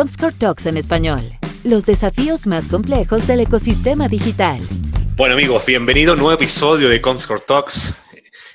Comscore Talks en español. Los desafíos más complejos del ecosistema digital. Bueno amigos, bienvenido a un nuevo episodio de Comscore Talks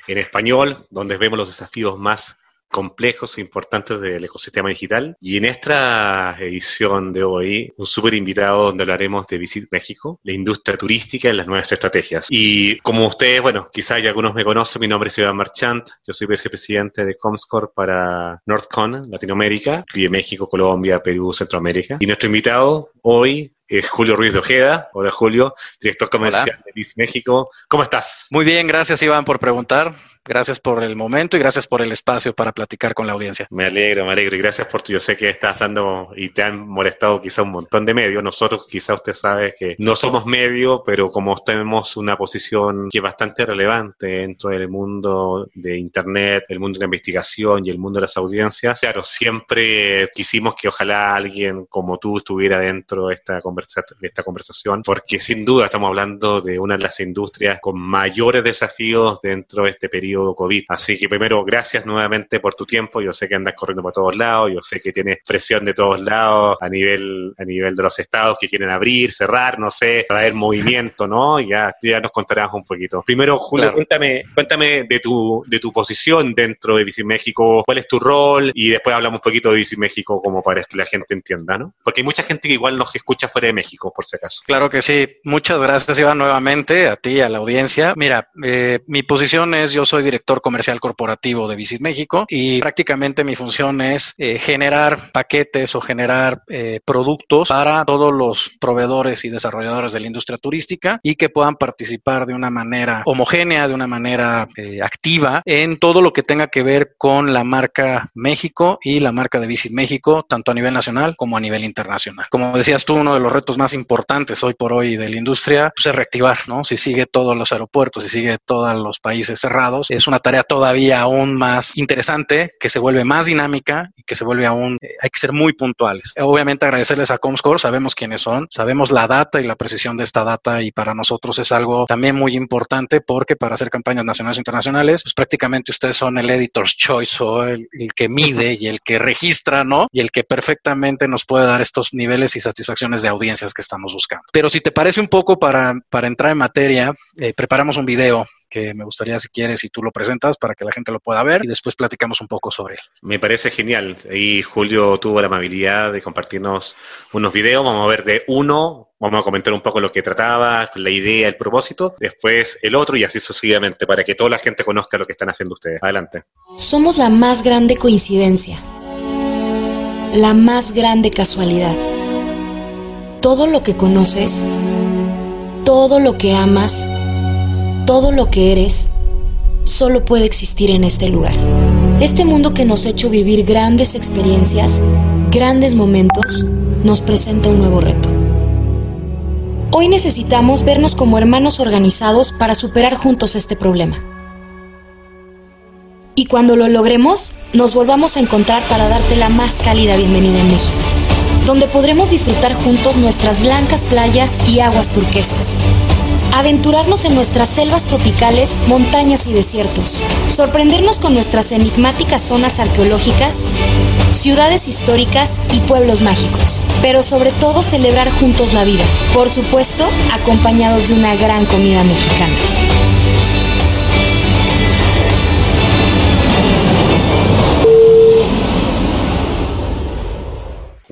en español, donde vemos los desafíos más complejos e importantes del ecosistema digital. Y en esta edición de hoy, un súper invitado donde hablaremos de Visit México, la industria turística y las nuevas estrategias. Y como ustedes, bueno, quizás ya algunos me conocen, mi nombre es Iván Marchant, yo soy vicepresidente de Comscore para NorthCon, Latinoamérica, y México, Colombia, Perú, Centroamérica. Y nuestro invitado hoy es Julio Ruiz de Ojeda. Hola Julio, director comercial de Visit México. ¿Cómo estás? Muy bien, gracias Iván por preguntar. Gracias por el momento y gracias por el espacio para platicar con la audiencia. Me alegro, me alegro y gracias por tu. Yo sé que estás dando y te han molestado quizá un montón de medios. Nosotros quizá usted sabe que no somos medio, pero como tenemos una posición que es bastante relevante dentro del mundo de Internet, el mundo de la investigación y el mundo de las audiencias, claro, siempre quisimos que ojalá alguien como tú estuviera dentro de esta, conversa de esta conversación, porque sin duda estamos hablando de una de las industrias con mayores desafíos dentro de este periodo COVID. Así que primero, gracias nuevamente por tu tiempo. Yo sé que andas corriendo por todos lados, yo sé que tienes presión de todos lados a nivel, a nivel de los estados que quieren abrir, cerrar, no sé, traer movimiento, ¿no? Ya, ya nos contarás un poquito. Primero, Julio, cuéntame, cuéntame de tu, de tu posición dentro de Bici México, cuál es tu rol y después hablamos un poquito de Bici México como para que la gente entienda, ¿no? Porque hay mucha gente que igual nos escucha fuera de México, por si acaso. Claro que sí. Muchas gracias, Iván, nuevamente a ti, a la audiencia. Mira, eh, mi posición es, yo soy director comercial corporativo de Visit México y prácticamente mi función es eh, generar paquetes o generar eh, productos para todos los proveedores y desarrolladores de la industria turística y que puedan participar de una manera homogénea, de una manera activa en todo lo que tenga que ver con la marca México y la marca de Visit México, tanto a nivel nacional como a nivel internacional. Como decías tú, uno de los retos más importantes hoy por hoy de la industria pues, es reactivar, ¿no? Si sigue todos los aeropuertos, si sigue todos los países cerrados, es una tarea todavía aún más interesante, que se vuelve más dinámica y que se vuelve aún, eh, hay que ser muy puntuales. Obviamente agradecerles a Comscore, sabemos quiénes son, sabemos la data y la precisión de esta data y para nosotros es algo también muy importante porque para hacer campañas nacionales e internacionales, pues prácticamente ustedes son el editor's choice o el, el que mide y el que registra, ¿no? Y el que perfectamente nos puede dar estos niveles y satisfacciones de audiencias que estamos buscando. Pero si te parece un poco para, para entrar en materia, eh, preparamos un video que me gustaría, si quieres, si tú lo presentas para que la gente lo pueda ver y después platicamos un poco sobre él. Me parece genial. Y Julio tuvo la amabilidad de compartirnos unos videos. Vamos a ver de uno, vamos a comentar un poco lo que trataba, la idea, el propósito, después el otro y así sucesivamente para que toda la gente conozca lo que están haciendo ustedes. Adelante. Somos la más grande coincidencia, la más grande casualidad. Todo lo que conoces, todo lo que amas, todo lo que eres solo puede existir en este lugar. Este mundo que nos ha hecho vivir grandes experiencias, grandes momentos, nos presenta un nuevo reto. Hoy necesitamos vernos como hermanos organizados para superar juntos este problema. Y cuando lo logremos, nos volvamos a encontrar para darte la más cálida bienvenida en México, donde podremos disfrutar juntos nuestras blancas playas y aguas turquesas. Aventurarnos en nuestras selvas tropicales, montañas y desiertos, sorprendernos con nuestras enigmáticas zonas arqueológicas, ciudades históricas y pueblos mágicos, pero sobre todo celebrar juntos la vida, por supuesto acompañados de una gran comida mexicana.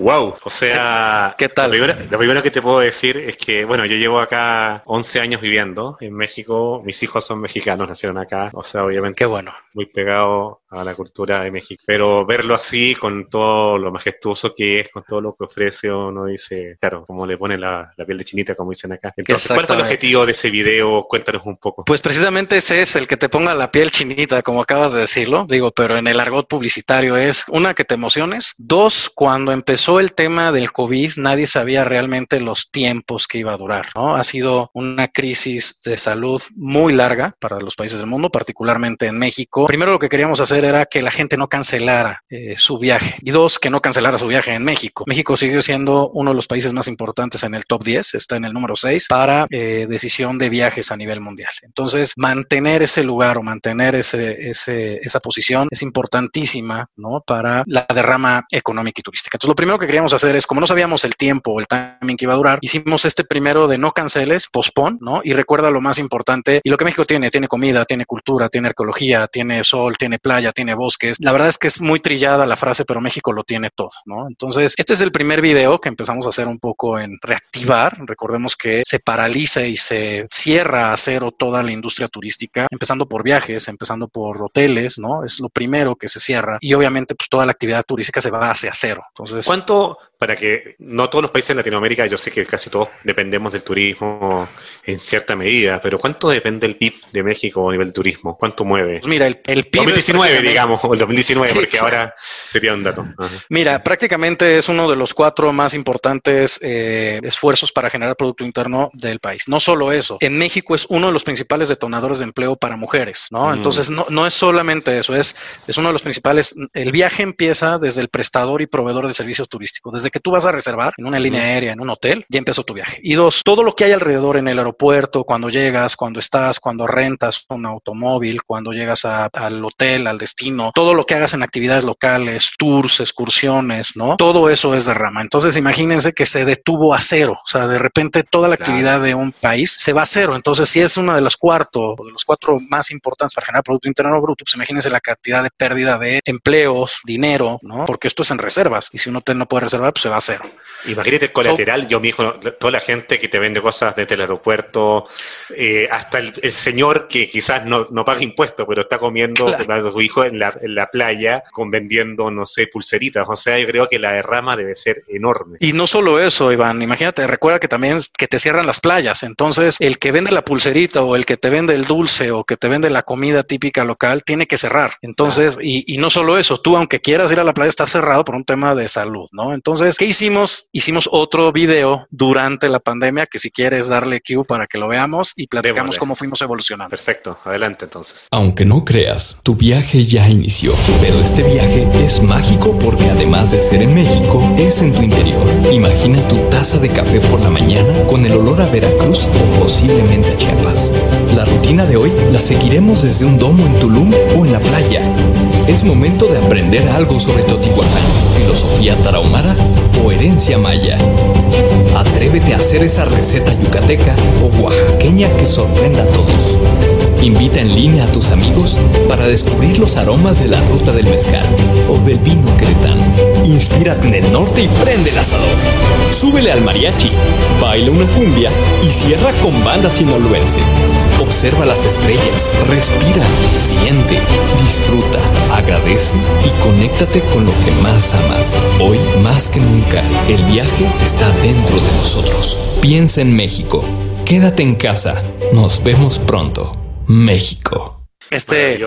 Wow, o sea, ¿qué tal? Lo primero, que te puedo decir es que, bueno, yo llevo acá 11 años viviendo en México, mis hijos son mexicanos, nacieron acá, o sea, obviamente. Qué bueno. Muy pegado a la cultura de México. Pero verlo así, con todo lo majestuoso que es, con todo lo que ofrece, uno dice, claro, como le pone la, piel de chinita, como dicen acá. Entonces, ¿cuál es el objetivo de ese video? Cuéntanos un poco. Pues precisamente ese es el que te ponga la piel chinita, como acabas de decirlo, digo, pero en el argot publicitario es, una, que te emociones, dos, cuando empezó el tema del COVID, nadie sabía realmente los tiempos que iba a durar, ¿no? Ha sido una crisis de salud muy larga para los países del mundo, particularmente en México. Primero lo que queríamos hacer era que la gente no cancelara eh, su viaje y dos, que no cancelara su viaje en México. México sigue siendo uno de los países más importantes en el top 10, está en el número 6 para eh, decisión de viajes a nivel mundial. Entonces, mantener ese lugar o mantener ese, esa posición es importantísima, ¿no? Para la derrama económica y turística. Entonces, lo primero que que queríamos hacer es, como no sabíamos el tiempo o el timing que iba a durar, hicimos este primero de no canceles, pospon, ¿no? Y recuerda lo más importante y lo que México tiene, tiene comida, tiene cultura, tiene arqueología, tiene sol, tiene playa, tiene bosques. La verdad es que es muy trillada la frase, pero México lo tiene todo, ¿no? Entonces, este es el primer video que empezamos a hacer un poco en reactivar. Recordemos que se paraliza y se cierra a cero toda la industria turística, empezando por viajes, empezando por hoteles, ¿no? Es lo primero que se cierra y obviamente pues toda la actividad turística se va hacia cero. Entonces, ¿cuánto stato para que no todos los países de Latinoamérica, yo sé que casi todos dependemos del turismo en cierta medida, pero ¿cuánto depende el PIB de México a nivel de turismo? ¿Cuánto mueve? Mira, el, el PIB 2019, digamos, o el 2019, porque ahora sería un dato. Mira, prácticamente es uno de los cuatro más importantes eh, esfuerzos para generar Producto Interno del país. No solo eso, en México es uno de los principales detonadores de empleo para mujeres, ¿no? Mm. Entonces, no, no es solamente eso, es, es uno de los principales. El viaje empieza desde el prestador y proveedor de servicios turísticos, desde que tú vas a reservar en una línea aérea, en un hotel, ya empezó tu viaje. Y dos, todo lo que hay alrededor en el aeropuerto, cuando llegas, cuando estás, cuando rentas un automóvil, cuando llegas al hotel, al destino, todo lo que hagas en actividades locales, tours, excursiones, ¿no? Todo eso es derrama. Entonces imagínense que se detuvo a cero. O sea, de repente toda la actividad de un país se va a cero. Entonces, si es uno de los cuartos o de los cuatro más importantes para generar Producto Interno Bruto, pues imagínense la cantidad de pérdida de empleos, dinero, ¿no? Porque esto es en reservas. Y si un hotel no puede reservar, se va a cero. Imagínate colateral, yo mismo, toda la gente que te vende cosas desde el aeropuerto, eh, hasta el, señor que quizás no, no paga impuestos, pero está comiendo a su hijo en la, en la playa, con vendiendo, no sé, pulseritas. O sea, yo creo que la derrama debe ser enorme. Y no solo eso, Iván, imagínate, recuerda que también que te cierran las playas. Entonces, el que vende la pulserita o el que te vende el dulce o que te vende la comida típica local tiene que cerrar. Entonces, y, y no solo eso, tú aunque quieras ir a la playa está cerrado por un tema de salud, ¿no? Entonces, ¿qué hicimos? hicimos, otro video durante la pandemia, que si quieres darle cue para que lo veamos y platicamos cómo fuimos evolucionando. Perfecto, adelante entonces. Aunque no creas, tu viaje ya inició, pero este viaje es mágico porque además de ser en México, es en tu interior. Imagina tu taza de café por la mañana con el olor a Veracruz o posiblemente a Chiapas. La rutina de hoy la seguiremos desde un domo en Tulum o en la playa. Es momento de aprender algo sobre Totihuacán, filosofía tarahumara o herencia maya. Atrévete a hacer esa receta yucateca o oaxaqueña que sorprenda a todos. Invita en línea a tus amigos para descubrir los aromas de la ruta del mezcal o del vino queretano. Inspírate en el norte y prende el asador. Súbele al mariachi, baila una cumbia y cierra con banda sinaloense. Observa las estrellas, respira, siente, disfruta, agradece y conéctate con lo que más amas. Hoy, más que nunca, el viaje está dentro de nosotros. Piensa en México. Quédate en casa. Nos vemos pronto. México. Este,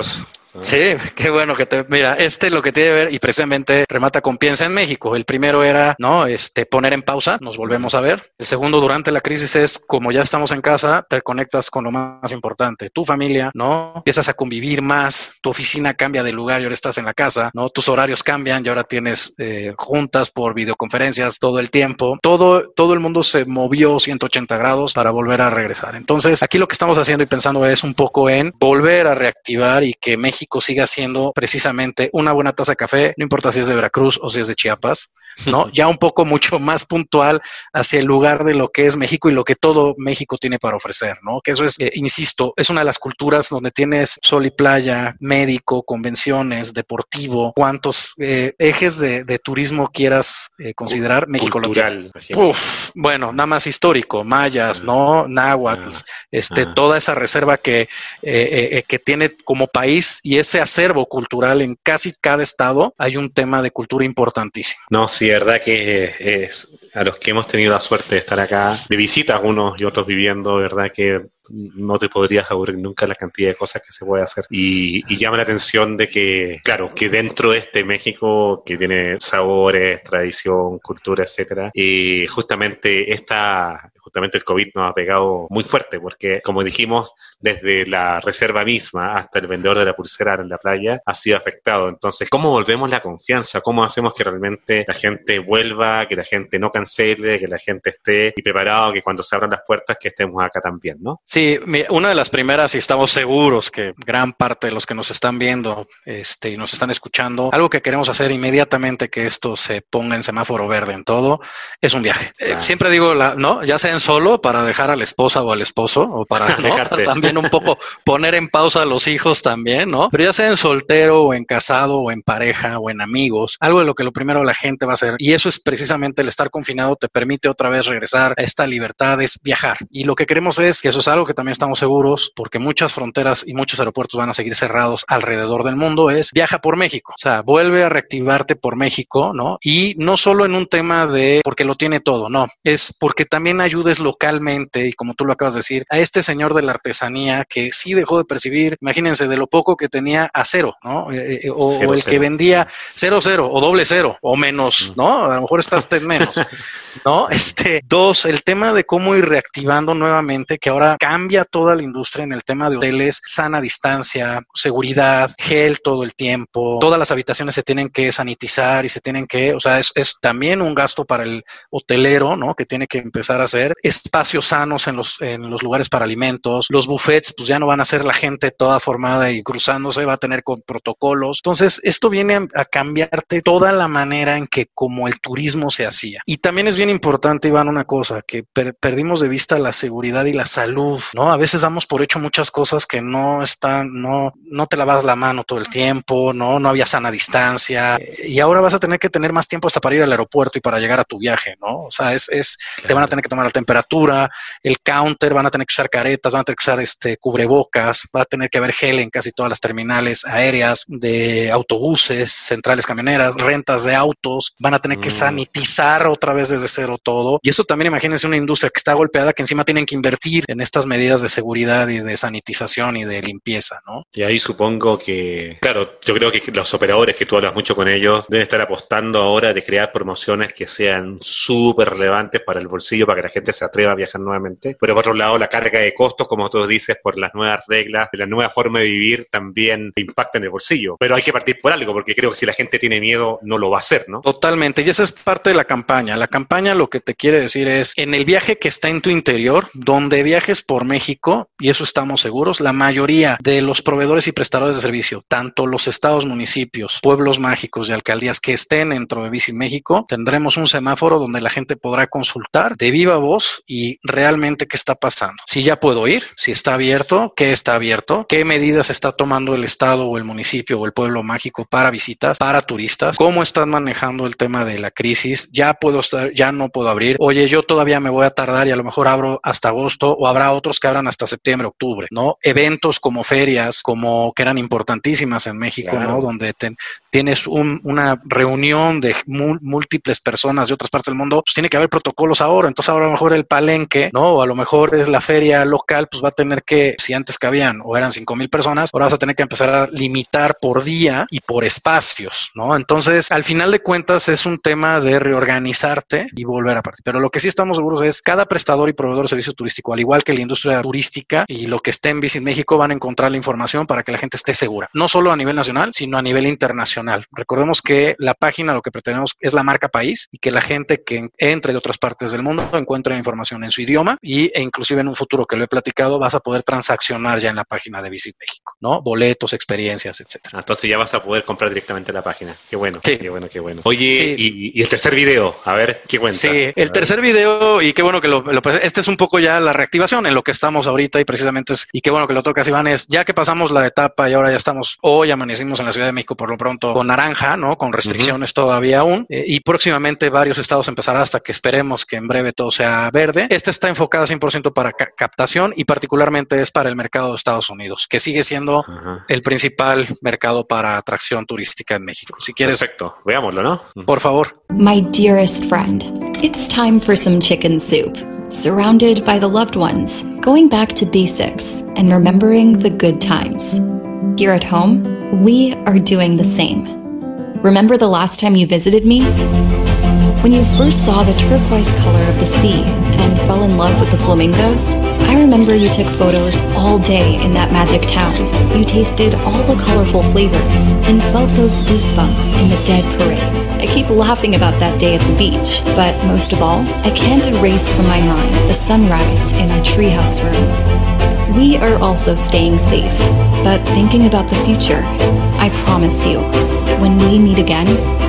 Sí, qué bueno que te. Mira, este lo que tiene que ver y precisamente remata con piensa en México. El primero era, ¿no? Este, poner en pausa, nos volvemos a ver. El segundo, durante la crisis, es como ya estamos en casa, te conectas con lo más importante, tu familia, ¿no? Empiezas a convivir más, tu oficina cambia de lugar y ahora estás en la casa, ¿no? Tus horarios cambian y ahora tienes eh, juntas por videoconferencias todo el tiempo. Todo, todo el mundo se movió 180 grados para volver a regresar. Entonces, aquí lo que estamos haciendo y pensando es un poco en volver a reactivar y que México siga siendo precisamente una buena taza de café, no importa si es de Veracruz o si es de Chiapas, ¿no? ya un poco mucho más puntual hacia el lugar de lo que es México y lo que todo México tiene para ofrecer, ¿no? Que eso es, eh, insisto, es una de las culturas donde tienes sol y playa, médico, convenciones, deportivo, cuántos eh, ejes de, turismo quieras eh, considerar, México Cultural, lo bueno, nada más histórico, mayas, ¿no? Náhuatl, este, toda esa reserva que, que tiene como país y ese acervo cultural en casi cada estado hay un tema de cultura importantísimo. No, sí, verdad que es a los que hemos tenido la suerte de estar acá de visita, unos y otros viviendo, verdad que no te podrías aburrir nunca la cantidad de cosas que se puede hacer. Y, llama la atención de que, claro, que dentro de este México que tiene sabores, tradición, cultura, etcétera, y justamente esta justamente el COVID nos ha pegado muy fuerte, porque como dijimos, desde la reserva misma hasta el vendedor de la pulsera en la playa ha sido afectado. Entonces, ¿cómo volvemos la confianza? ¿Cómo hacemos que realmente la gente vuelva, que la gente no cancele, que la gente esté y preparado, que cuando se abran las puertas, que estemos acá también, ¿no? Sí, una de las primeras, y estamos seguros que gran parte de los que nos están viendo este, y nos están escuchando, algo que queremos hacer inmediatamente que esto se ponga en semáforo verde en todo, es un viaje. Eh, siempre digo, la, ¿no? Ya sea en solo para dejar a la esposa o al esposo, o para también un poco poner en pausa a los hijos también, ¿no? Pero ya sea en soltero o en casado o en pareja o en amigos, algo de lo que lo primero la gente va a hacer, y eso es precisamente el estar confinado, te permite otra vez regresar a esta libertad, es viajar. Y lo que queremos es que eso es algo que también estamos seguros, porque muchas fronteras y muchos aeropuertos van a seguir cerrados alrededor del mundo, es viaja por México. O sea, vuelve a reactivarte por México, ¿no? Y no solo en un tema de porque lo tiene todo, no, es porque también ayudes localmente, y como tú lo acabas de decir, a este señor de la artesanía que sí dejó de percibir, imagínense, de lo poco que tenía a cero, ¿no? Eh, eh, o, el que vendía cero, cero, o doble cero, o menos, ¿no? A lo mejor estás en menos, ¿no? Este, dos, el tema de cómo ir reactivando nuevamente, que ahora cambia toda la industria en el tema de hoteles, sana distancia, seguridad, gel todo el tiempo, todas las habitaciones se tienen que sanitizar y se tienen que, o sea, es, es también un gasto para el hotelero, ¿no? Que tiene que empezar a hacer espacios sanos en los, en los lugares para alimentos, los buffets, pues ya no van a ser la gente toda formada y cruzándose, va a tener con protocolos. Entonces, esto viene a, cambiarte toda la manera en que como el turismo se hacía. Y también es bien importante, Iván, una cosa, que perdimos de vista la seguridad y la salud, ¿no? A veces damos por hecho muchas cosas que no están, no, no te lavas la mano todo el tiempo, no, no había sana distancia. Y ahora vas a tener que tener más tiempo hasta para ir al aeropuerto y para llegar a tu viaje, ¿no? O sea, es, es te van a tener que tomar la temperatura, el counter, van a tener que usar caretas, van a tener que usar este cubrebocas, va a tener que haber gel en casi todas las terminales aéreas, de autobuses, centrales camioneras, rentas de autos, van a tener que mm. sanitizar otra vez desde cero todo. Y eso también imagínense una industria que está golpeada, que encima tienen que invertir en estas medidas de seguridad y de sanitización y de limpieza, ¿no? Y ahí supongo que, claro, yo creo que los operadores que tú hablas mucho con ellos deben estar apostando ahora de crear promociones que sean súper relevantes para el bolsillo, para que la gente se atreva a viajar nuevamente. Pero por otro lado, la carga de costos, como tú dices, por las nuevas reglas, la nueva forma de vivir, también impacta en el bolsillo. Pero hay que partir por algo, porque creo que si la gente tiene miedo, no lo va a hacer, ¿no? Totalmente. Y esa es parte de la campaña. La campaña lo que te quiere decir es, en el viaje que está en tu interior, donde viajes por México, y eso estamos seguros, la mayoría de los proveedores y prestadores de servicio, tanto los estados, municipios, pueblos mágicos y alcaldías que estén dentro de Visit México, tendremos un semáforo donde la gente podrá consultar de viva voz y realmente qué está pasando. Si ya puedo ir, si está abierto, qué está abierto, qué medidas está tomando el estado o el municipio o el pueblo mágico para visitas, para turistas, cómo están manejando el tema de la crisis, ya puedo estar, ya no puedo abrir, oye, yo todavía me voy a tardar y a lo mejor abro hasta agosto o habrá otros que abran hasta septiembre, octubre, ¿no? Eventos como ferias, como que eran importantísimas en México, ¿no? Donde tienes una reunión de múltiples personas de otras partes del mundo, pues tiene que haber protocolos ahora. Entonces ahora a lo mejor el palenque, ¿no? O a lo mejor es la feria local, pues va a tener que, si antes cabían o eran cinco mil personas, ahora vas a tener que empezar a limitar por día y por espacios, ¿no? Entonces, al final de cuentas es un tema de reorganizarte y volver a partir. Pero lo que sí estamos seguros es cada prestador y proveedor de servicio turístico, al igual que la industria turística y lo que esté en Visit México, van a encontrar la información para que la gente esté segura, no solo a nivel nacional, sino a nivel internacional Recordemos que la página lo que pretendemos es la marca país y que la gente que entre de otras partes del mundo encuentre información en su idioma y, e inclusive en un futuro que lo he platicado vas a poder transaccionar ya en la página de Visit México, ¿no? Boletos, experiencias, etcétera. Entonces ya vas a poder comprar directamente la página. Qué bueno, qué bueno, qué bueno. Oye, y, el tercer video, a ver, ¿qué cuenta? Sí, el tercer video y qué bueno que lo, este es un poco ya la reactivación en lo que estamos ahorita y precisamente es, y qué bueno que lo tocas Iván es ya que pasamos la etapa y ahora ya estamos hoy amanecimos en la Ciudad de México por lo pronto con naranja, ¿no? Con restricciones todavía aún. Eh, y próximamente varios estados empezarán hasta que esperemos que en breve todo sea verde. Esta está enfocada 100% para captación y particularmente es para el mercado de Estados Unidos, que sigue siendo el principal mercado para atracción turística en México. Si quieres. Perfecto. Veámoslo, ¿no? Por favor. My dearest friend, it's time for some chicken soup. Surrounded by the loved ones, going back to basics and remembering the good times. Here at home, we are doing the same. Remember the last time you visited me? When you first saw the turquoise color of the sea and fell in love with the flamingos, I remember you took photos all day in that magic town. You tasted all the colorful flavors and felt those goosebumps in the dead parade. I keep laughing about that day at the beach, but most of all, I can't erase from my mind the sunrise in our treehouse room. We are also staying safe, but thinking about the future. I promise you, when we meet again,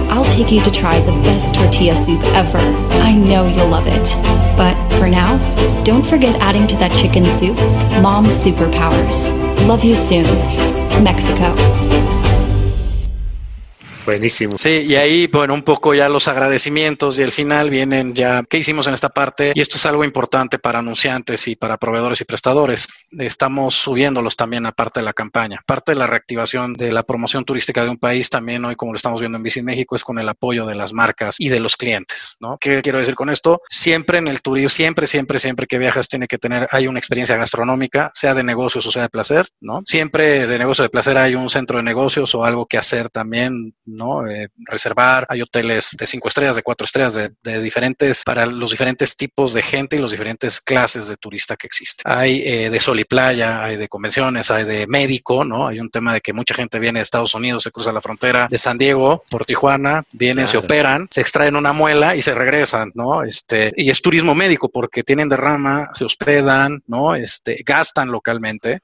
I'll take you to try the best tortilla soup ever. I know you'll love it. But for now, don't forget adding to that chicken soup mom's superpowers. Love you soon. Mexico. Buenísimo. Sí, y ahí, bueno, un poco ya los agradecimientos y al final vienen ya qué hicimos en esta parte. Y esto es algo importante para anunciantes y para proveedores y prestadores. Estamos subiéndolos también a parte de la campaña. Parte de la reactivación de la promoción turística de un país también hoy, como lo estamos viendo en Visit México, es con el apoyo de las marcas y de los clientes, ¿no? ¿Qué quiero decir con esto? Siempre en el turismo, siempre, siempre, siempre que viajas tiene que tener, hay una experiencia gastronómica, sea de negocios o sea de placer, ¿no? Siempre de negocio de placer hay un centro de negocios o algo que hacer también, ¿no? Eh, reservar, hay hoteles de cinco estrellas, de cuatro estrellas, de, de, diferentes, para los diferentes tipos de gente y los diferentes clases de turista que existen. Hay eh, de sol y playa, hay de convenciones, hay de médico, ¿no? Hay un tema de que mucha gente viene de Estados Unidos, se cruza la frontera de San Diego por Tijuana, vienen, claro. se operan, se extraen una muela y se regresan, ¿no? Este, y es turismo médico porque tienen derrama, se hospedan, ¿no? Este, gastan localmente.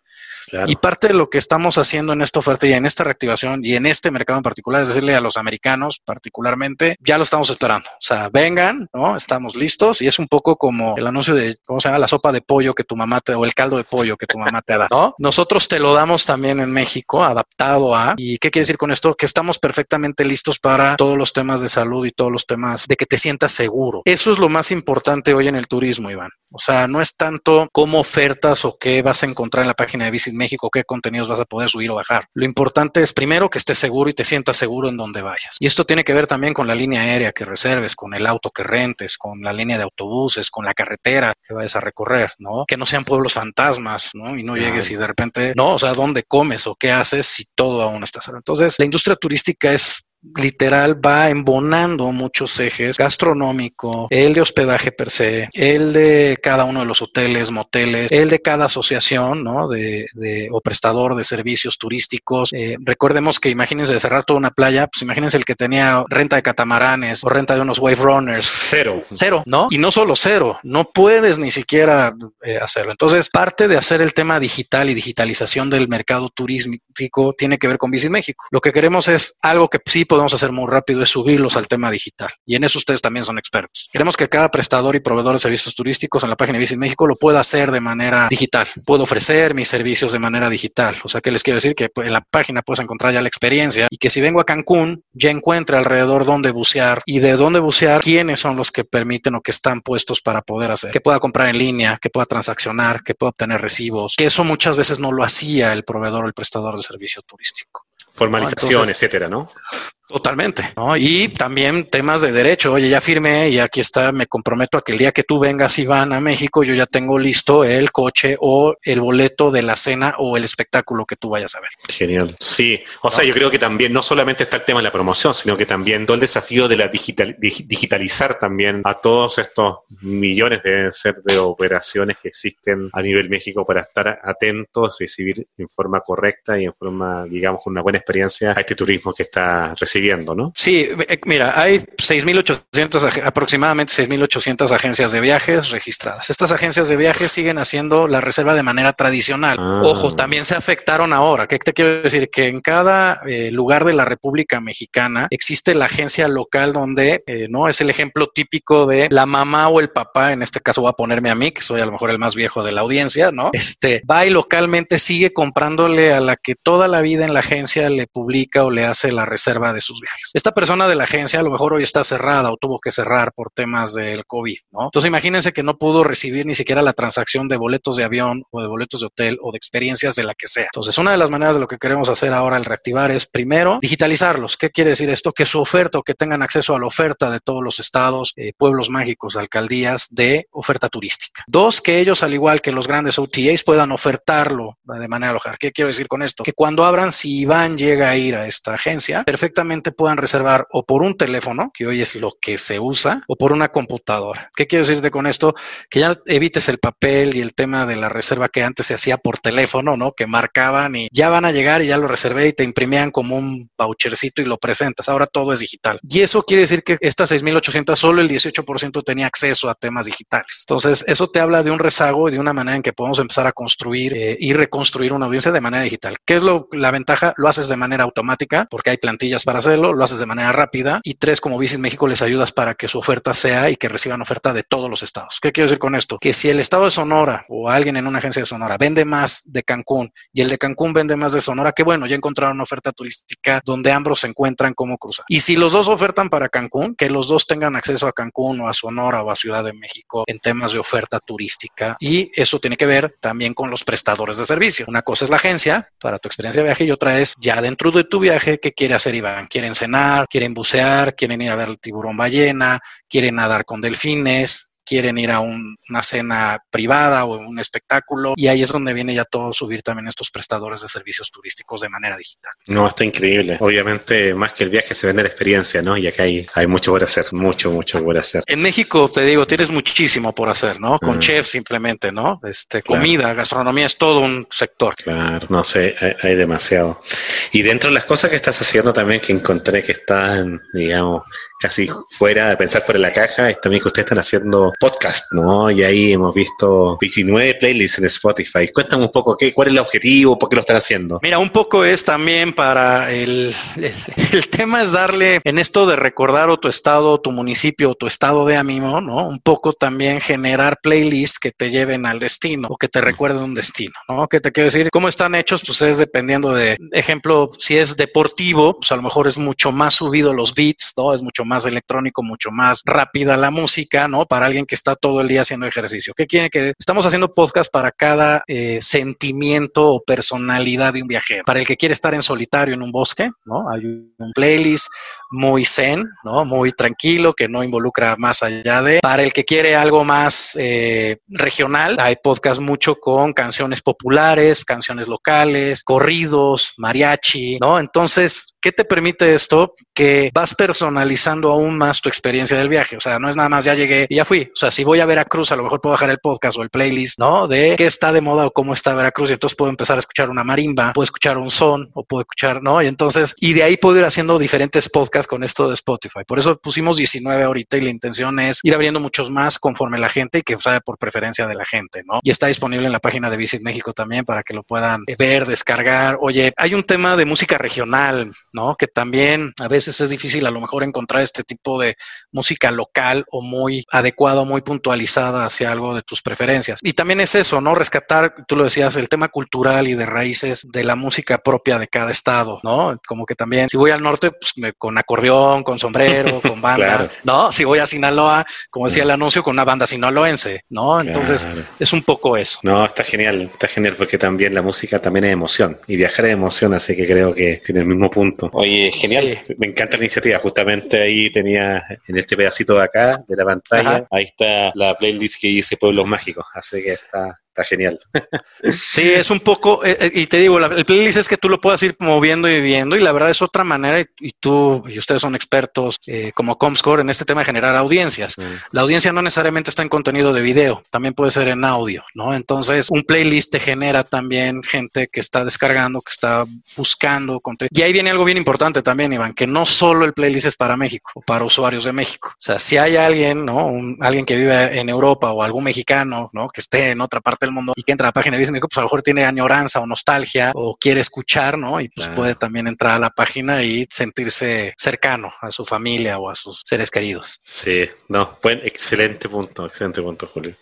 Claro. Y parte de lo que estamos haciendo en esta oferta y en esta reactivación y en este mercado en particular es decirle a los americanos particularmente, ya lo estamos esperando. O sea, vengan, ¿no? Estamos listos y es un poco como el anuncio de, ¿cómo se llama? La sopa de pollo que tu mamá te, o el caldo de pollo que tu mamá te da, ¿no? Nosotros te lo damos también en México, adaptado a, ¿y qué quiere decir con esto? Que estamos perfectamente listos para todos los temas de salud y todos los temas de que te sientas seguro. Eso es lo más importante hoy en el turismo, Iván. O sea, no es tanto cómo ofertas o qué vas a encontrar en la página de Visit México, qué contenidos vas a poder subir o bajar. Lo importante es primero que estés seguro y te sientas seguro en donde vayas. Y esto tiene que ver también con la línea aérea que reserves, con el auto que rentes, con la línea de autobuses, con la carretera que vayas a recorrer, ¿no? Que no sean pueblos fantasmas, ¿no? Y no llegues y de repente, no, o sea, ¿dónde comes o qué haces si todo aún está cerrado? Entonces, la industria turística es literal va embonando muchos ejes gastronómico, el de hospedaje per se, el de cada uno de los hoteles, moteles, el de cada asociación, ¿no? De, de o prestador de servicios turísticos. Eh, recordemos que imagínense de cerrar toda una playa, pues imagínense el que tenía renta de catamaranes o renta de unos wave runners. Cero. Cero, ¿no? Y no solo cero, no puedes ni siquiera eh, hacerlo. Entonces, parte de hacer el tema digital y digitalización del mercado turístico tiene que ver con Visit México. Lo que queremos es algo que sí podemos hacer muy rápido es subirlos al tema digital. Y en eso ustedes también son expertos. Queremos que cada prestador y proveedor de servicios turísticos en la página de Visit México lo pueda hacer de manera digital. Puedo ofrecer mis servicios de manera digital. O sea que les quiero decir que en la página puedes encontrar ya la experiencia y que si vengo a Cancún ya encuentre alrededor dónde bucear y de dónde bucear, quiénes son los que permiten o que están puestos para poder hacer. Que pueda comprar en línea, que pueda transaccionar, que pueda obtener recibos. Que eso muchas veces no lo hacía el proveedor o el prestador de servicio turístico. Formalización, Entonces, etcétera, ¿no? Totalmente, ¿no? Y también temas de derecho. Oye, ya firmé y aquí está, me comprometo a que el día que tú vengas, Iván, a México, yo ya tengo listo el coche o el boleto de la cena o el espectáculo que tú vayas a ver. Genial. Sí, o sea, yo creo que también no solamente está el tema de la promoción, sino que también todo el desafío de la digital, digitalizar también a todos estos millones de ser de operaciones que existen a nivel México para estar atentos, recibir en forma correcta y en forma, digamos, con una buena experiencia a este turismo que está recibiendo siguiendo, ¿no? Sí, mira, hay 6.800, aproximadamente 6.800 agencias de viajes registradas. Estas agencias de viajes siguen haciendo la reserva de manera tradicional. Ah. Ojo, también se afectaron ahora. ¿Qué te quiero decir? Que en cada eh, lugar de la República Mexicana existe la agencia local donde, eh, ¿no? Es el ejemplo típico de la mamá o el papá, en este caso voy a ponerme a mí, que soy a lo mejor el más viejo de la audiencia, ¿no? Este, va y localmente sigue comprándole a la que toda la vida en la agencia le publica o le hace la reserva de sus viajes. Esta persona de la agencia a lo mejor hoy está cerrada o tuvo que cerrar por temas del COVID, ¿no? Entonces imagínense que no pudo recibir ni siquiera la transacción de boletos de avión o de boletos de hotel o de experiencias de la que sea. Entonces una de las maneras de lo que queremos hacer ahora al reactivar es primero digitalizarlos. ¿Qué quiere decir esto? Que su oferta o que tengan acceso a la oferta de todos los estados, eh, pueblos mágicos, alcaldías de oferta turística. Dos, que ellos al igual que los grandes OTAs puedan ofertarlo de manera local. ¿Qué quiero decir con esto? Que cuando abran, si Iván llega a ir a esta agencia, perfectamente solamente puedan reservar o por un teléfono, que hoy es lo que se usa, o por una computadora. ¿Qué quiero decirte con esto? Que ya evites el papel y el tema de la reserva que antes se hacía por teléfono, ¿no? Que marcaban y ya van a llegar y ya lo reservé y te imprimían como un vouchercito y lo presentas. Ahora todo es digital. Y eso quiere decir que estas 6.800 solo el 18% tenía acceso a temas digitales. Entonces, eso te habla de un rezago y de una manera en que podemos empezar a construir eh, y reconstruir una audiencia de manera digital. ¿Qué es lo, la ventaja? Lo haces de manera automática porque hay plantillas para hacerlo, lo haces de manera rápida y tres, como Visit México, les ayudas para que su oferta sea y que reciban oferta de todos los estados. ¿Qué quiero decir con esto? Que si el estado de Sonora o alguien en una agencia de Sonora vende más de Cancún y el de Cancún vende más de Sonora, que bueno, ya encontraron una oferta turística donde ambos se encuentran como cruzar. Y si los dos ofertan para Cancún, que los dos tengan acceso a Cancún o a Sonora o a Ciudad de México en temas de oferta turística. Y eso tiene que ver también con los prestadores de servicio. Una cosa es la agencia para tu experiencia de viaje y otra es ya dentro de tu viaje, ¿qué quiere hacer Iván? ¿Quieren cenar? ¿Quieren bucear? ¿Quieren ir a ver el tiburón ballena? ¿Quieren nadar con delfines? Quieren ir a una cena privada o un espectáculo y ahí es donde viene ya todo subir también estos prestadores de servicios turísticos de manera digital. No, está increíble. Obviamente, más que el viaje se vende la experiencia, ¿no? Y acá hay, hay mucho por hacer, mucho, mucho por hacer. En México, te digo, tienes muchísimo por hacer, ¿no? Con chefs simplemente, ¿no? Este, comida, gastronomía es todo un sector. Claro, no sé, hay, demasiado. Y dentro de las cosas que estás haciendo también que encontré que están, digamos, casi fuera de pensar fuera de la caja, es también que ustedes están haciendo podcast, ¿no? Y ahí hemos visto 19 playlists en Spotify. Cuéntame un poco qué, cuál es el objetivo, por qué lo están haciendo. Mira, un poco es también para el, el, tema es darle en esto de recordar o tu estado, tu municipio, o tu estado de ánimo, ¿no? Un poco también generar playlists que te lleven al destino o que te recuerden un destino, ¿no? ¿Qué te quiero decir? ¿Cómo están hechos? Pues es dependiendo de, ejemplo, si es deportivo, pues a lo mejor es mucho más subido los beats, ¿no? Es mucho más electrónico, mucho más rápida la música, ¿no? Para alguien que está todo el día haciendo ejercicio. ¿Qué quiere que estamos haciendo podcast para cada eh, sentimiento o personalidad de un viajero? Para el que quiere estar en solitario en un bosque, ¿no? Hay un playlist muy zen, ¿no? Muy tranquilo, que no involucra más allá de. Para el que quiere algo más eh, regional, hay podcast mucho con canciones populares, canciones locales, corridos, mariachi, ¿no? Entonces, ¿qué te permite esto? Que vas personalizando aún más tu experiencia del viaje. O sea, no es nada más ya llegué y ya fui. O sea, si voy a Veracruz, a lo mejor puedo bajar el podcast o el playlist, ¿no? De qué está de moda o cómo está Veracruz. Y entonces puedo empezar a escuchar una marimba, puedo escuchar un son o puedo escuchar, ¿no? Y entonces, y de ahí puedo ir haciendo diferentes podcasts con esto de Spotify. Por eso pusimos 19 ahorita y la intención es ir abriendo muchos más conforme la gente y que sabe por preferencia de la gente, ¿no? Y está disponible en la página de Visit México también para que lo puedan ver, descargar. Oye, hay un tema de música regional, ¿no? Que también a veces es difícil a lo mejor encontrar este tipo de música local o muy muy puntualizada hacia algo de tus preferencias. Y también es eso, ¿no? Rescatar, tú lo decías, el tema cultural y de raíces de la música propia de cada estado, ¿no? Como que también, si voy al norte, pues me, con acordeón, con sombrero, con banda, ¿no? Si voy a Sinaloa, como decía el anuncio, con una banda sinaloense, ¿no? Entonces, es un poco eso. No, está genial, está genial porque también la música también es emoción y viajar es emoción, así que creo que tiene el mismo punto. Oye, genial, me encanta la iniciativa, justamente ahí tenía en este pedacito de acá, de la pantalla, ahí está la playlist que dice Pueblos Mágicos, así que está, está genial. Sí, es un poco, eh, eh, y te digo, el playlist es que tú lo puedas ir moviendo y viendo, y la verdad es otra manera, y, tú y ustedes son expertos eh, como Comscore en este tema de generar audiencias. Mm. La audiencia no necesariamente está en contenido de video, también puede ser en audio, ¿no? Entonces, un playlist te genera también gente que está descargando, que está buscando contenido. Y ahí viene algo bien importante también, Iván, que no solo el playlist es para México para usuarios de México. O sea, si hay alguien, ¿no? alguien que vive en Europa o algún mexicano, ¿no? Que esté en otra parte del mundo y que entra a la página y dice, pues a lo mejor tiene añoranza o nostalgia o quiere escuchar, ¿no? Y pues puede también entrar a la página y sentirse cercano a su familia o a sus seres queridos. Sí, no, buen, excelente punto, excelente punto, Julio.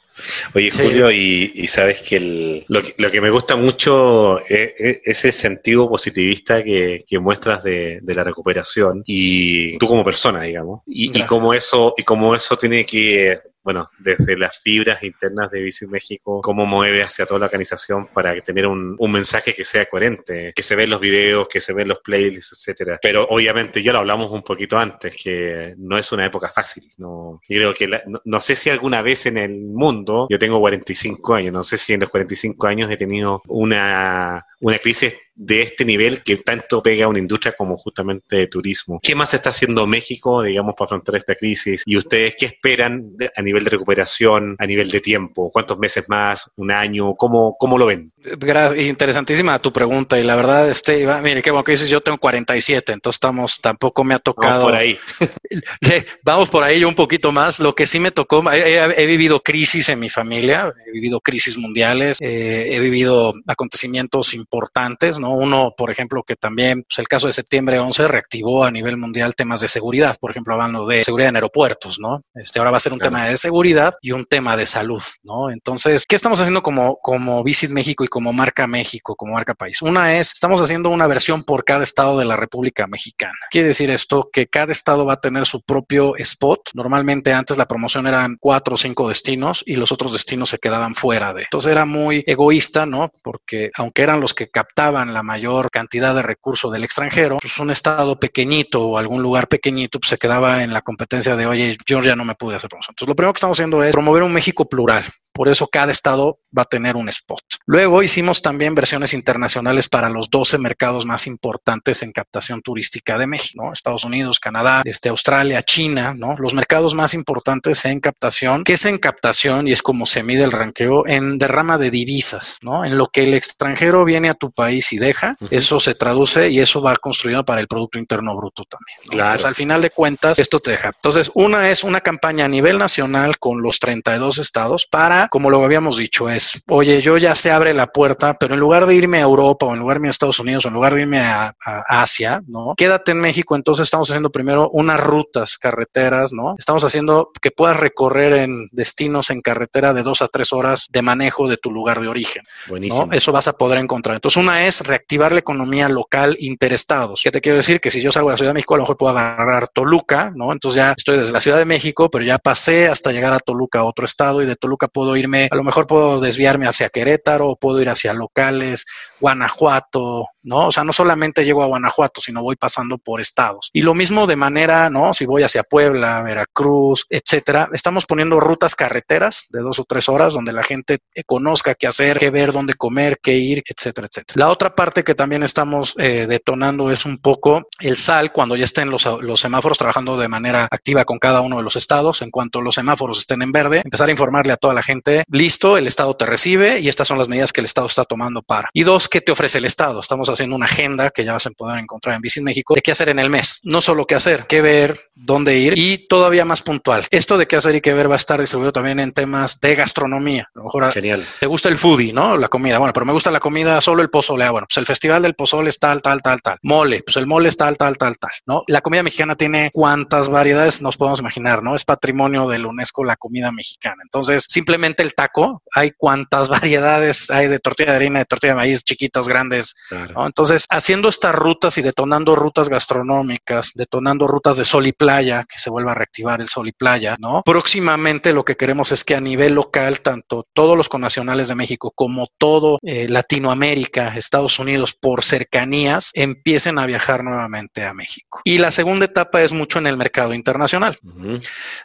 Oye, Julio, y, sabes que, lo que me gusta mucho es, ese sentido positivista que, muestras de, la recuperación y tú como persona, digamos, y, y cómo eso y cómo eso tiene que bueno, desde las fibras internas de Visit México, cómo mueve hacia toda la organización para tener un, un, mensaje que sea coherente, que se ve en los videos, que se ve en los playlists, etcétera. Pero obviamente ya lo hablamos un poquito antes, que no es una época fácil. No, yo creo que no, sé si alguna vez en el mundo, yo tengo 45 años, no sé si en los 45 años he tenido una, una crisis de este nivel que tanto pega a una industria como justamente de turismo. ¿Qué más está haciendo México, digamos, para afrontar esta crisis? ¿Y ustedes qué esperan a nivel de recuperación, a nivel de tiempo? ¿Cuántos meses más? ¿Un año? ¿Cómo, cómo lo ven? Interesantísima tu pregunta y la verdad, este, mire, qué bueno que dices, yo tengo 47, entonces estamos, tampoco me ha tocado. Vamos por ahí. Vamos por ahí un poquito más. Lo que sí me tocó, he, vivido crisis en mi familia, he vivido crisis mundiales, eh, he vivido acontecimientos importantes, ¿no? Uno, por ejemplo, que también, pues el caso de septiembre 11 reactivó a nivel mundial temas de seguridad, por ejemplo, hablando de seguridad en aeropuertos, ¿no? Este ahora va a ser un tema de seguridad y un tema de salud, ¿no? Entonces, ¿qué estamos haciendo como, como Visit México y como marca México, como marca país? Una es, estamos haciendo una versión por cada estado de la República Mexicana. Quiere decir esto que cada estado va a tener su propio spot. Normalmente antes la promoción eran cuatro o cinco destinos y los otros destinos se quedaban fuera de. Entonces era muy egoísta, ¿no? Porque aunque eran los que captaban la mayor cantidad de recursos del extranjero, pues un estado pequeñito o algún lugar pequeñito pues se quedaba en la competencia de, oye, Georgia no me pude hacer promoción. Entonces lo primero que estamos haciendo es promover un México plural. Por eso cada estado va a tener un spot. Luego hicimos también versiones internacionales para los 12 mercados más importantes en captación turística de México, ¿no? Estados Unidos, Canadá, este, Australia, China, ¿no? Los mercados más importantes en captación. ¿Qué es en captación? Y es como se mide el ranqueo en derrama de divisas, ¿no? En lo que el extranjero viene a tu país y deja, eso se traduce y eso va construido para el Producto Interno Bruto también. Claro. Entonces, al final de cuentas, esto te deja. Entonces, una es una campaña a nivel nacional con los 32 estados para como lo habíamos dicho, es, oye, yo ya se abre la puerta, pero en lugar de irme a Europa o en lugar de irme a Estados Unidos o en lugar de irme a, Asia, ¿no? Quédate en México, entonces estamos haciendo primero unas rutas, carreteras, ¿no? Estamos haciendo que puedas recorrer en destinos en carretera de dos a tres horas de manejo de tu lugar de origen. Buenísimo. ¿no? Eso vas a poder encontrar. Entonces, una es reactivar la economía local interestados. ¿Qué te quiero decir? Que si yo salgo de la Ciudad de México, a lo mejor puedo agarrar Toluca, ¿no? Entonces ya estoy desde la Ciudad de México, pero ya pasé hasta llegar a Toluca, a otro estado, y de Toluca puedo irme, a lo mejor puedo desviarme hacia Querétaro, puedo ir hacia locales, Guanajuato, ¿no? O sea, no solamente llego a Guanajuato, sino voy pasando por estados. Y lo mismo de manera, ¿no? Si voy hacia Puebla, Veracruz, etcétera, estamos poniendo rutas carreteras de dos o tres horas donde la gente conozca qué hacer, qué ver, dónde comer, qué ir, etcétera, etcétera. La otra parte que también estamos eh, detonando es un poco el SAL cuando ya estén los, los semáforos trabajando de manera activa con cada uno de los estados. En cuanto los semáforos estén en verde, empezar a informarle a toda la gente, listo, el estado te recibe y estas son las medidas que el estado está tomando para. Y dos, ¿qué te ofrece el estado? Estamos haciendo una agenda que ya vas a poder encontrar en Visit México de qué hacer en el mes. No solo qué hacer, qué ver, dónde ir y todavía más puntual. Esto de qué hacer y qué ver va a estar distribuido también en temas de gastronomía. A lo mejor Genial. te gusta el foodie, ¿no? La comida. Bueno, pero me gusta la comida solo el pozole. Ah, bueno, pues el festival del pozole es tal, tal, tal, tal. Mole, pues el mole es tal, tal, tal, tal, ¿no? La comida mexicana tiene cuántas variedades nos podemos imaginar, ¿no? Es patrimonio del UNESCO la comida mexicana. Entonces, simplemente el taco, hay cuántas variedades hay de tortilla de harina, de tortilla de maíz, chiquitos, grandes. Entonces, haciendo estas rutas y detonando rutas gastronómicas, detonando rutas de sol y playa, que se vuelva a reactivar el sol y playa, ¿no? Próximamente lo que queremos es que a nivel local, tanto todos los connacionales de México como todo eh, Latinoamérica, Estados Unidos, por cercanías, empiecen a viajar nuevamente a México. Y la segunda etapa es mucho en el mercado internacional,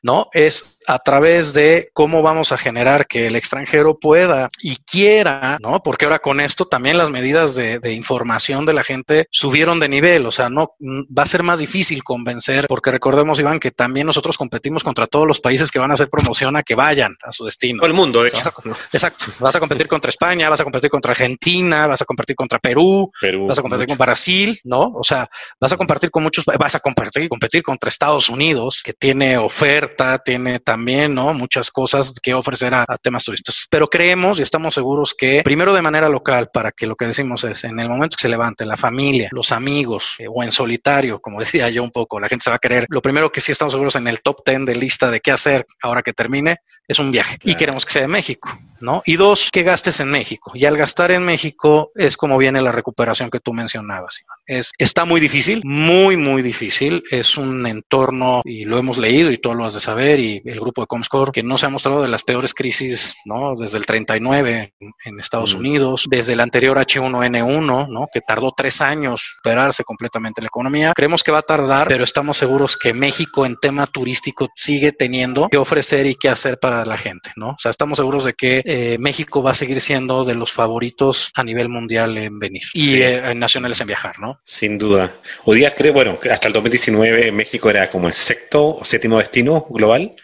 ¿no? Es a través de cómo vamos a generar que el extranjero pueda y quiera, ¿no? Porque ahora con esto también las medidas de, información de la gente subieron de nivel, o sea, no va a ser más difícil convencer, porque recordemos, Iván, que también nosotros competimos contra todos los países que van a hacer promoción a que vayan a su destino. Todo el mundo, de hecho. exacto. Vas a competir contra España, vas a competir contra Argentina, vas a competir contra Perú, vas a competir con Brasil, ¿no? O sea, vas a compartir con muchos, vas a competir, competir contra Estados Unidos, que tiene oferta, tiene también, ¿no? Muchas cosas que ofrecer a, temas turísticos. Pero creemos y estamos seguros que, primero de manera local, para que lo que decimos es, en el momento que se levante la familia, los amigos, eh, o en solitario, como decía yo un poco, la gente se va a querer. Lo primero que sí estamos seguros en el top 10 de lista de qué hacer ahora que termine es un viaje. Y queremos que sea de México. ¿No? Y dos, que gastes en México. Y al gastar en México es como viene la recuperación que tú mencionabas. Es, está muy difícil, muy, muy difícil. Es un entorno, y lo hemos leído y todo lo has de saber, y el grupo de Comscore, que no se ha mostrado de las peores crisis, ¿no? Desde el 39 en, Estados mm. Unidos, desde el anterior H1N1, ¿no? Que tardó tres años superarse completamente la economía. Creemos que va a tardar, pero estamos seguros que México en tema turístico sigue teniendo que ofrecer y qué hacer para la gente, ¿no? O sea, estamos seguros de que eh, México va a seguir siendo de los favoritos a nivel mundial en venir y eh, en nacionales en viajar, ¿no? Sin duda. Hoy día creo, bueno, hasta el 2019 México era como el sexto o séptimo destino global.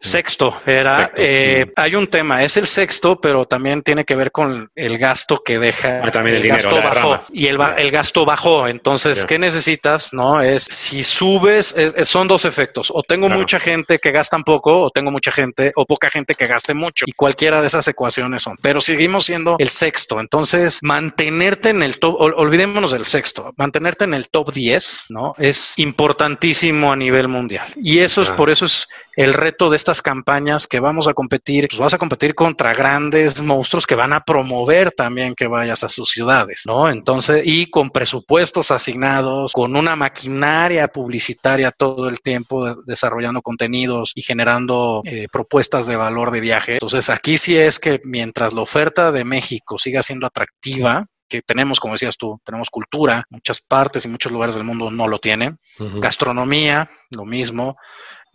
Sexto, era, eh, hay un tema, es el sexto, pero también tiene que ver con el gasto que deja. Ah, también el, dinero, gasto bajó, y el, el, gasto bajó. Entonces, ¿qué necesitas? No es si subes, son dos efectos. O tengo mucha gente que gasta poco, o tengo mucha gente, o poca gente que gaste mucho. Y cualquiera de esas ecuaciones son. Pero seguimos siendo el sexto. Entonces, mantenerte en el top, olvidémonos del sexto, mantenerte en el top 10, ¿no? Es importantísimo a nivel mundial. Y eso es por eso es el reto de estas campañas que vamos a competir, pues vas a competir contra grandes monstruos que van a promover también que vayas a sus ciudades, ¿no? Entonces, y con presupuestos asignados, con una maquinaria publicitaria todo el tiempo desarrollando contenidos y generando eh, propuestas de valor de viaje. Entonces, aquí sí es que mientras la oferta de México siga siendo atractiva, que tenemos, como decías tú, tenemos cultura, muchas partes y muchos lugares del mundo no lo tienen. Gastronomía, lo mismo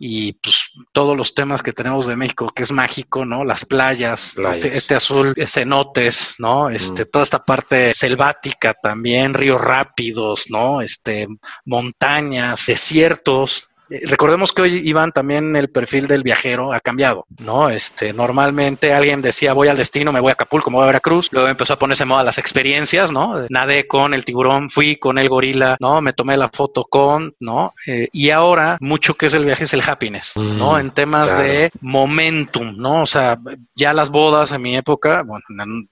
y pues todos los temas que tenemos de México, que es mágico, ¿no? Las playas, Este, azul, cenotes, ¿no? Este, toda esta parte selvática también, ríos rápidos, ¿no? Este, montañas, desiertos, recordemos que hoy Iván también el perfil del viajero ha cambiado, ¿no? Este, normalmente alguien decía voy al destino, me voy a Acapulco, me voy a Veracruz, luego empezó a ponerse moda las experiencias, ¿no? Nadé con el tiburón, fui con el gorila, ¿no? Me tomé la foto con, ¿no? Eh, y ahora mucho que es el viaje es el happiness, ¿no? En temas de momentum, ¿no? O sea, ya las bodas en mi época, bueno,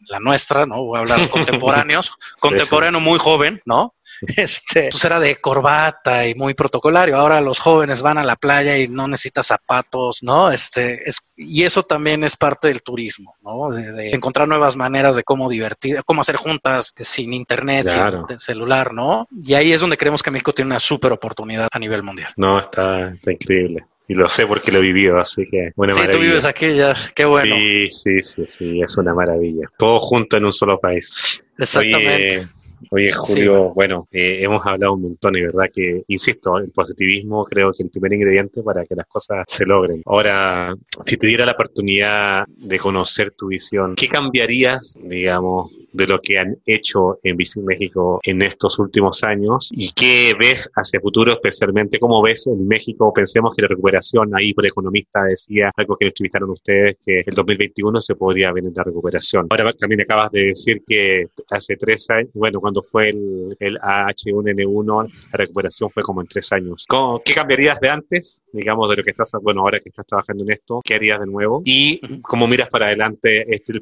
la, nuestra, ¿no? Voy a hablar contemporáneos, contemporáneo muy joven, ¿no? este, pues era de corbata y muy protocolario. Ahora los jóvenes van a la playa y no necesitan zapatos, ¿no? Este, es, y eso también es parte del turismo, ¿no? De, encontrar nuevas maneras de cómo divertir, cómo hacer juntas sin internet, sin celular, ¿no? Y ahí es donde creemos que México tiene una súper oportunidad a nivel mundial. No, está, está increíble y lo sé porque lo he vivido, así que buena sí, tú vives aquí ya, qué bueno. Sí, sí, sí, sí, es una maravilla. Todo junto en un solo país. Exactamente. Oye, Julio, bueno, eh, hemos hablado un montón y verdad que, insisto, el positivismo creo que es el primer ingrediente para que las cosas se logren. Ahora, si te diera la oportunidad de conocer tu visión, ¿qué cambiarías, digamos, de lo que han hecho en Visit México en estos últimos años y qué ves hacia futuro, especialmente cómo ves en México. Pensemos que la recuperación, ahí por economista decía algo que entrevistaron ustedes, que el 2021 se podría venir la recuperación. Ahora también acabas de decir que hace tres años, bueno, cuando fue el, el AH1N1, la recuperación fue como en tres años. ¿Qué cambiarías de antes, digamos, de lo que estás, bueno, ahora que estás trabajando en esto, qué harías de nuevo? Y cómo miras para adelante este,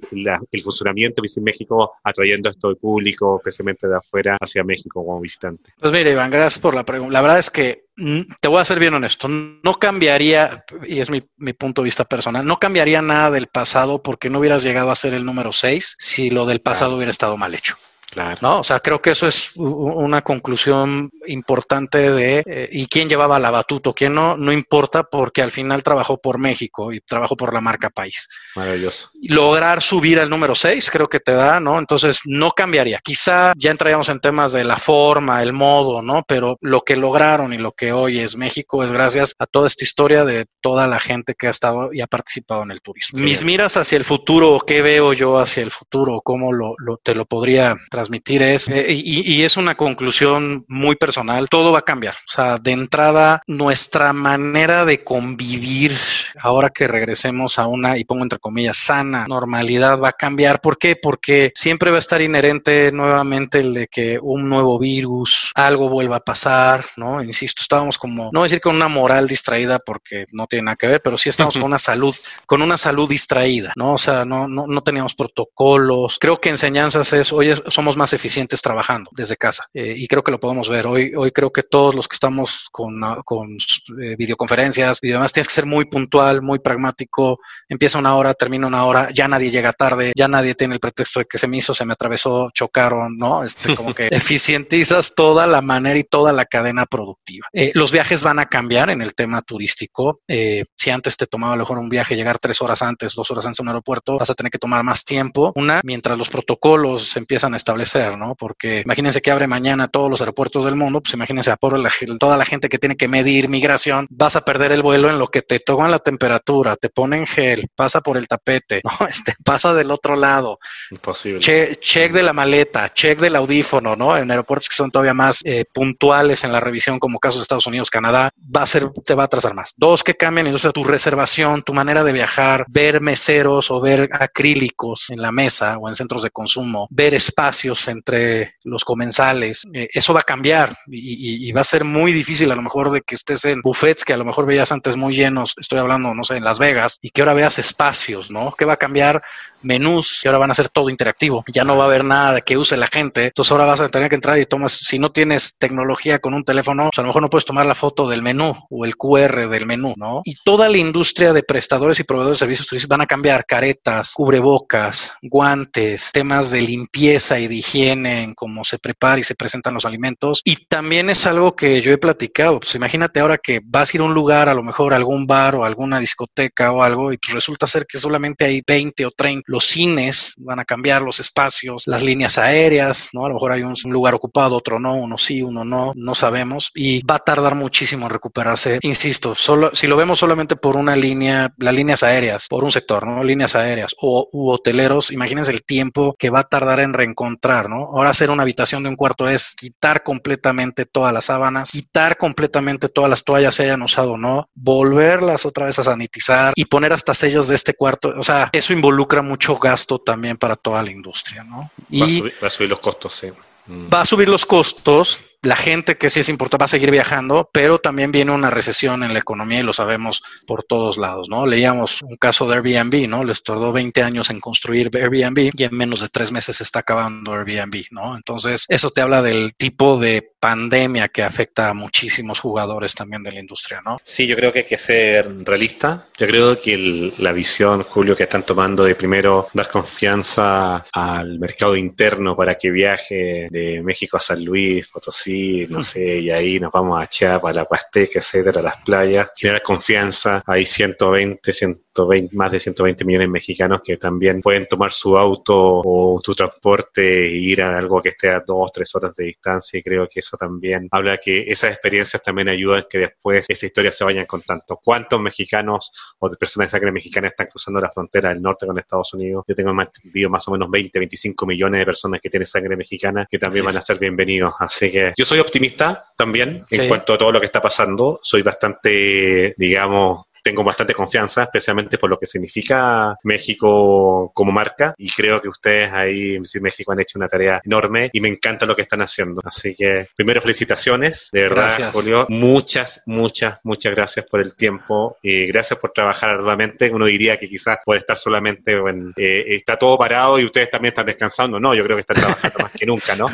el funcionamiento de Visit México atrayendo a esto el público, especialmente de afuera, hacia México como visitante? Pues mira, Iván, gracias por la pregunta. La verdad es que mm, te voy a ser bien honesto, no cambiaría, y es mi, mi, punto de vista personal, no cambiaría nada del pasado porque no hubieras llegado a ser el número 6 si lo del pasado hubiera estado mal hecho. Claro. ¿no? O sea, creo que eso es una conclusión importante de eh, y quién llevaba la batuta, quién no, no importa porque al final trabajó por México y trabajó por la marca país. Maravilloso. Lograr subir al número 6 creo que te da, ¿no? Entonces no cambiaría. Quizá ya entraríamos en temas de la forma, el modo, ¿no? Pero lo que lograron y lo que hoy es México es gracias a toda esta historia de toda la gente que ha estado y ha participado en el turismo. Mis miras hacia el futuro, ¿qué veo yo hacia el futuro? ¿Cómo lo, lo te lo podría transmitir es, eh, y, es una conclusión muy personal, todo va a cambiar. O sea, de entrada, nuestra manera de convivir, ahora que regresemos a una, y pongo entre comillas, sana normalidad, va a cambiar. ¿Por qué? Porque siempre va a estar inherente nuevamente el de que un nuevo virus, algo vuelva a pasar, ¿no? Insisto, estábamos como, no decir con una moral distraída porque no tiene nada que ver, pero sí estamos con una salud, con una salud distraída, ¿no? O sea, no, no, no teníamos protocolos. Creo que enseñanzas es, oye, somos más eficientes trabajando desde casa. Eh, y creo que lo podemos ver. Hoy, hoy creo que todos los que estamos con, con eh, videoconferencias y demás, tienes que ser muy puntual, muy pragmático. Empieza una hora, termina una hora, ya nadie llega tarde, ya nadie tiene el pretexto de que se me hizo, se me atravesó, chocaron, ¿no? Este, como que eficientizas toda la manera y toda la cadena productiva. Eh, los viajes van a cambiar en el tema turístico. si antes te tomaba a lo mejor un viaje llegar tres horas antes, dos horas antes a un aeropuerto, vas a tener que tomar más tiempo. Una, mientras los protocolos empiezan a establecer establecer, ¿no? Porque imagínense que abre mañana todos los aeropuertos del mundo, pues imagínense a por la, toda la gente que tiene que medir migración, vas a perder el vuelo en lo que te toman la temperatura, te ponen gel, pasa por el tapete, ¿no? Este, pasa del otro lado. Imposible. check de la maleta, check del audífono, ¿no? En aeropuertos que son todavía más eh, puntuales en la revisión, como casos de Estados Unidos, Canadá, va a ser, te va a atrasar más. Dos, que cambien entonces tu reservación, tu manera de viajar, ver meseros o ver acrílicos en la mesa o en centros de consumo, ver entre los comensales, eh, eso va a cambiar y, va a ser muy difícil a lo mejor de que estés en buffets que a lo mejor veías antes muy llenos, estoy hablando, no sé, en Las Vegas, y que ahora veas espacios, ¿no? ¿Qué va a cambiar? menús que ahora van a ser todo interactivo. Ya no va a haber nada que use la gente. Entonces ahora vas a tener que entrar y tomas, si no tienes tecnología con un teléfono, pues a lo mejor no puedes tomar la foto del menú o el QR del menú, ¿no? Y toda la industria de prestadores y proveedores de servicios van a cambiar caretas, cubrebocas, guantes, temas de limpieza y de higiene en cómo se prepara y se presentan los alimentos. Y también es algo que yo he platicado. Pues imagínate ahora que vas a ir a un lugar, a lo mejor algún bar o alguna discoteca o algo, y pues resulta ser que solamente hay 20 o 30 los cines van a cambiar los espacios, las líneas aéreas, ¿no? A lo mejor hay un, lugar ocupado, otro no, uno sí, uno no, no sabemos y va a tardar muchísimo en recuperarse. Insisto, solo si lo vemos solamente por una línea, las líneas aéreas, por un sector, ¿no? Líneas aéreas o u hoteleros, imagínense el tiempo que va a tardar en reencontrar, ¿no? Ahora hacer una habitación de un cuarto es quitar completamente todas las sábanas, quitar completamente todas las toallas se hayan usado o no, volverlas otra vez a sanitizar y poner hasta sellos de este cuarto. O sea, eso involucra mucho gasto también para toda la industria, ¿no? Y va a subir, los costos, sí. Va a subir los costos, la gente que sí es importante va a seguir viajando, pero también viene una recesión en la economía y lo sabemos por todos lados, ¿no? Leíamos un caso de Airbnb, ¿no? Les tardó 20 años en construir Airbnb y en menos de tres meses se está acabando Airbnb, ¿no? Entonces, eso te habla del tipo de pandemia que afecta a muchísimos jugadores también de la industria, ¿no? Sí, yo creo que hay que ser realista. Yo creo que la visión, Julio, que están tomando de primero dar confianza al mercado interno para que viaje de México a San Luis, Potosí, no sé, y ahí nos vamos a Chiapas, a la Huasteca, etcétera, las playas, generar confianza. Hay 120, 120, más de 120 millones de mexicanos que también pueden tomar su auto o su transporte e ir a algo que esté a dos, tres horas de distancia y creo que eso también habla que esas experiencias también ayudan que después esa historia se vayan contando. ¿Cuántos mexicanos o de personas de sangre mexicana están cruzando la frontera del norte con Estados Unidos? Yo tengo entendido más o menos 20, 25 millones de personas que tienen sangre mexicana que también van a ser bienvenidos. Así que yo soy optimista también en cuanto a todo lo que está pasando. Soy bastante, digamos, tengo bastante confianza, especialmente por lo que significa México como marca. Y creo que ustedes ahí en México han hecho una tarea enorme y me encanta lo que están haciendo. Así que, primero, felicitaciones, de verdad, Julio. Muchas, muchas, muchas gracias por el tiempo y gracias por trabajar arduamente. Uno diría que quizás puede estar solamente, en, eh, está todo parado y ustedes también están descansando. No, yo creo que están trabajando más que nunca, ¿no?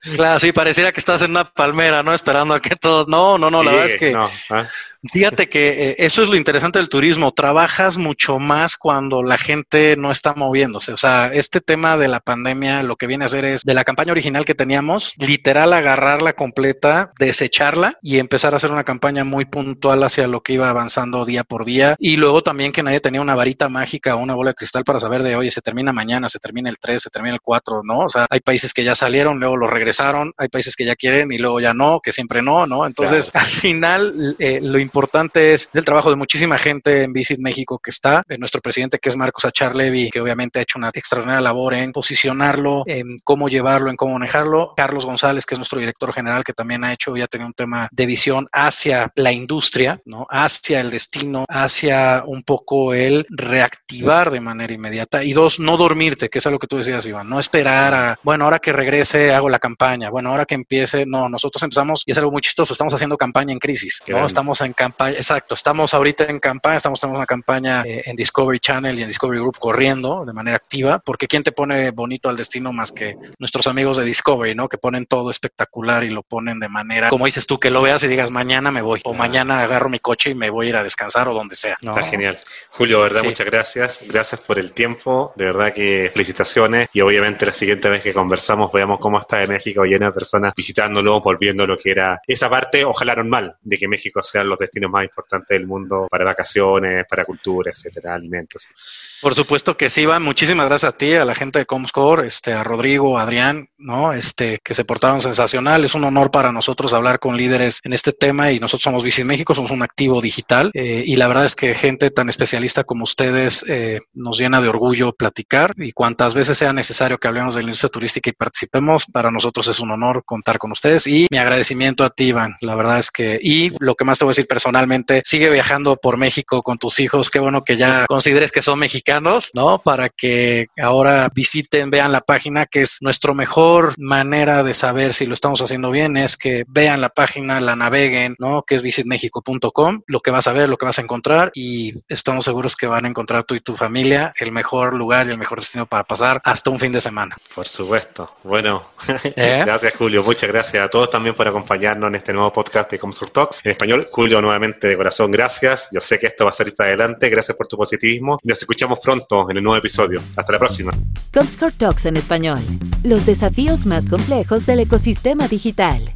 Claro, sí, pareciera que estás en una palmera, ¿no? Esperando a que todo. No, no, no, la verdad es que. ¿ah? Fíjate que eh, eso es lo interesante del turismo. Trabajas mucho más cuando la gente no está moviéndose. O sea, este tema de la pandemia lo que viene a hacer es de la campaña original que teníamos, literal agarrarla completa, desecharla y empezar a hacer una campaña muy puntual hacia lo que iba avanzando día por día. Y luego también que nadie tenía una varita mágica o una bola de cristal para saber de, oye, se termina mañana, se termina el 3, se termina el 4, ¿no? O sea, hay países que ya salieron, luego lo regresaron, hay países que ya quieren y luego ya no, que siempre no, ¿no? Entonces, al final, eh, lo importante es, el trabajo de muchísima gente en Visit México que está, de nuestro presidente que es Marcos Achar Levy, que obviamente ha hecho una extraordinaria labor en posicionarlo, en cómo llevarlo, en cómo manejarlo. Carlos González, que es nuestro director general, que también ha hecho, ya tenido un tema de visión hacia la industria, ¿no? Hacia el destino, hacia un poco el reactivar de manera inmediata. Y dos, no dormirte, que es algo que tú decías, Iván, no esperar a, bueno, ahora que regrese hago la campaña, bueno, ahora que empiece, no, nosotros empezamos, y es algo muy chistoso, estamos haciendo campaña en crisis, ¿no? Estamos en campaña, exacto, estamos ahorita en campaña, estamos en una campaña eh, en Discovery Channel y en Discovery Group corriendo de manera activa, porque ¿quién te pone bonito al destino más que nuestros amigos de Discovery, ¿no? Que ponen todo espectacular y lo ponen de manera, como dices tú, que lo veas y digas, mañana me voy, o mañana agarro mi coche y me voy a ir a descansar o donde sea. Está genial. Julio, verdad, muchas gracias. Gracias por el tiempo, de verdad que felicitaciones y obviamente la siguiente vez que conversamos veamos cómo está de México lleno de personas visitándolo, volviendo lo que era esa parte, ojalá normal, de que México sea los destinos más importantes del mundo para vacaciones, para cultura, etcétera, alimentos. Por supuesto que sí, Iván. Muchísimas gracias a ti, a la gente de Comscore, este, a Rodrigo, a Adrián, ¿no? Este, que se portaron sensacional. Es un honor para nosotros hablar con líderes en este tema y nosotros somos Visit México, somos un activo digital eh, y la verdad es que gente tan especialista como ustedes eh, nos llena de orgullo platicar y cuantas veces sea necesario que hablemos de la industria turística y participemos, para nosotros es un honor contar con ustedes y mi agradecimiento a ti, Iván. La verdad es que, y lo que más te voy a decir personalmente, sigue viajando por México con tus hijos. Qué bueno que ya consideres que son mexicanos ¿no? Para que ahora visiten, vean la página, que es nuestra mejor manera de saber si lo estamos haciendo bien, es que vean la página, la naveguen, ¿no? Que es visitmexico.com, lo que vas a ver, lo que vas a encontrar y estamos seguros que van a encontrar tú y tu familia el mejor lugar y el mejor destino para pasar hasta un fin de semana. Por supuesto. Bueno, ¿Eh? gracias Julio, muchas gracias a todos también por acompañarnos en este nuevo podcast de Comsur Talks en español. Julio, nuevamente de corazón, gracias. Yo sé que esto va a salir para adelante. Gracias por tu positivismo. Nos escuchamos pronto en el nuevo episodio. Hasta la próxima. Comscore Talks en español. Los desafíos más complejos del ecosistema digital.